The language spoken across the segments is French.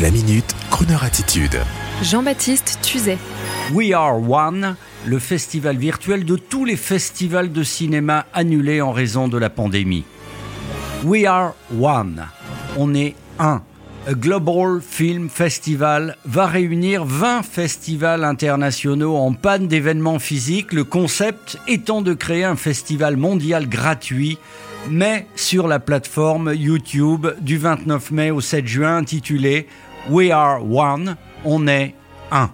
La minute, Kroneur attitude. Jean-Baptiste Tuzet. We Are One, le festival virtuel de tous les festivals de cinéma annulés en raison de la pandémie. We Are One, on est un. Global Film Festival va réunir 20 festivals internationaux en panne d'événements physiques, le concept étant de créer un festival mondial gratuit mais sur la plateforme YouTube du 29 mai au 7 juin intitulé We Are One, on est un.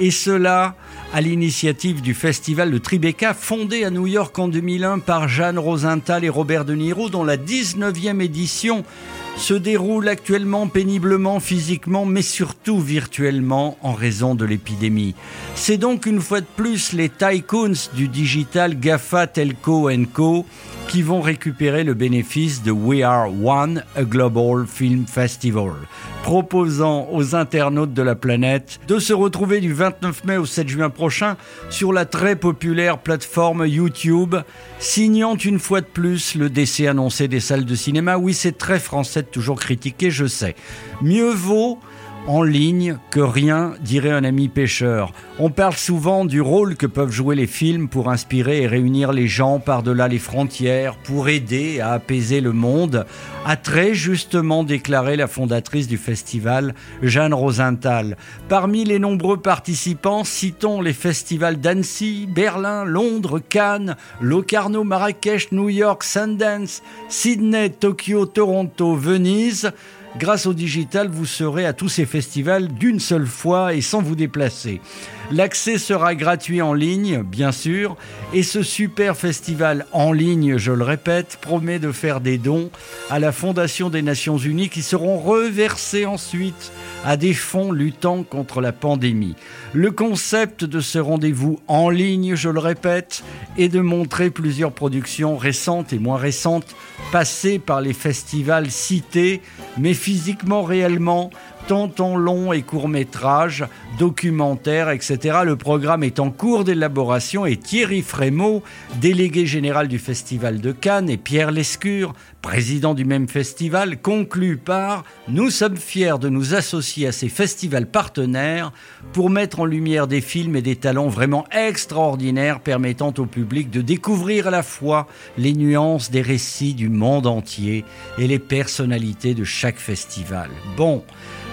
Et cela à l'initiative du festival de Tribeca, fondé à New York en 2001 par Jeanne Rosenthal et Robert De Niro, dont la 19e édition se déroule actuellement péniblement physiquement, mais surtout virtuellement en raison de l'épidémie. C'est donc une fois de plus les tycoons du digital GAFA Telco Co qui vont récupérer le bénéfice de We Are One, a Global Film Festival, proposant aux internautes de la planète de se retrouver du 29 mai au 7 juin prochain sur la très populaire plateforme YouTube, signant une fois de plus le décès annoncé des salles de cinéma. Oui, c'est très français toujours critiquer, je sais. Mieux vaut en ligne que rien, dirait un ami pêcheur. On parle souvent du rôle que peuvent jouer les films pour inspirer et réunir les gens par-delà les frontières, pour aider à apaiser le monde, a très justement déclaré la fondatrice du festival, Jeanne Rosenthal. Parmi les nombreux participants, citons les festivals d'Annecy, Berlin, Londres, Cannes, Locarno, Marrakech, New York, Sundance, Sydney, Tokyo, Toronto, Venise, Grâce au digital, vous serez à tous ces festivals d'une seule fois et sans vous déplacer. L'accès sera gratuit en ligne, bien sûr, et ce super festival en ligne, je le répète, promet de faire des dons à la Fondation des Nations Unies qui seront reversés ensuite à des fonds luttant contre la pandémie. Le concept de ce rendez-vous en ligne, je le répète, est de montrer plusieurs productions récentes et moins récentes passées par les festivals cités, mais physiquement réellement tant en long et court métrage, documentaire, etc. Le programme est en cours d'élaboration et Thierry Frémaux, délégué général du Festival de Cannes, et Pierre Lescure, président du même festival, conclut par Nous sommes fiers de nous associer à ces festivals partenaires pour mettre en lumière des films et des talents vraiment extraordinaires permettant au public de découvrir à la fois les nuances des récits du monde entier et les personnalités de chaque festival. Bon,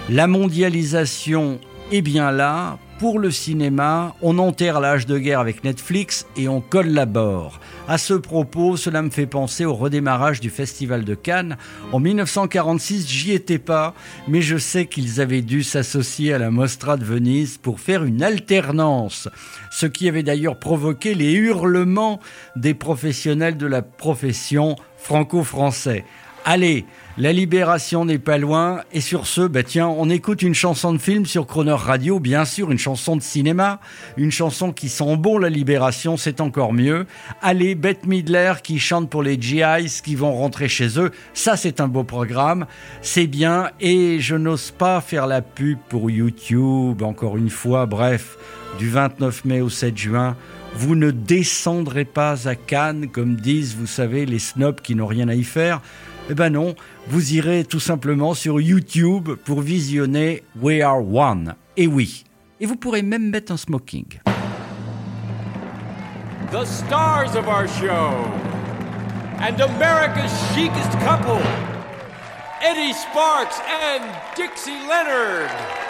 la mondialisation est bien là. Pour le cinéma, on enterre l'âge de guerre avec Netflix et on collabore. À ce propos, cela me fait penser au redémarrage du Festival de Cannes. En 1946, j'y étais pas, mais je sais qu'ils avaient dû s'associer à la Mostra de Venise pour faire une alternance. Ce qui avait d'ailleurs provoqué les hurlements des professionnels de la profession franco-français. Allez, la libération n'est pas loin. Et sur ce, bah tiens, on écoute une chanson de film sur Croner Radio, bien sûr, une chanson de cinéma, une chanson qui sent bon la libération, c'est encore mieux. Allez, Bette Midler qui chante pour les GIs qui vont rentrer chez eux, ça c'est un beau programme, c'est bien. Et je n'ose pas faire la pub pour YouTube, encore une fois, bref, du 29 mai au 7 juin. Vous ne descendrez pas à Cannes, comme disent, vous savez, les snobs qui n'ont rien à y faire. Eh ben non, vous irez tout simplement sur YouTube pour visionner We Are One. Et oui, et vous pourrez même mettre un smoking. The stars of our show and America's chicest couple, Eddie Sparks and Dixie Leonard.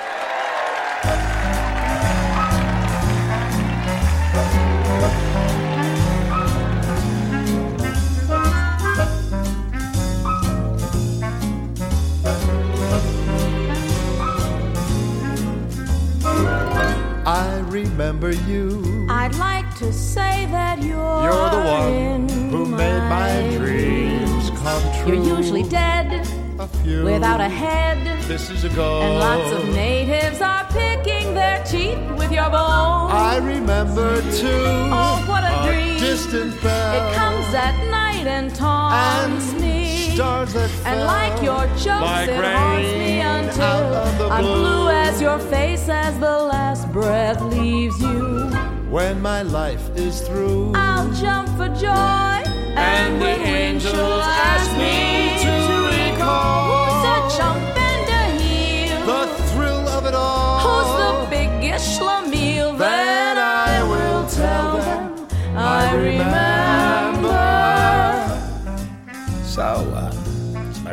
Remember you. I'd like to say that you're You're the one who made my dreams come true. You're usually dead a few. without a head. This is a go. And lots of natives are picking their teeth with your bones. I remember too. Oh, what a dream. distant bell. It comes at night and taunts And me. Stars that and like your jokes, like it haunts me until out of the I'm blue. blue as your face as the last breath leaves you. When my life is through. I'll jump for joy. And, the angels ask me to recall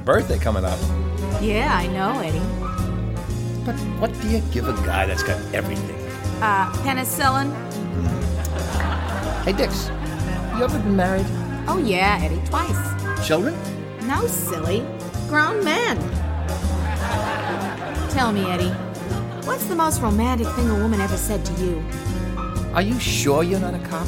birthday coming up. Yeah, I know, Eddie. But what do you give a guy that's got everything? Uh, penicillin? Hey, Dix, you ever been married? Oh, yeah, Eddie, twice. Children? No, silly. Grown men. Tell me, Eddie, what's the most romantic thing a woman ever said to you? Are you sure you're not a cop?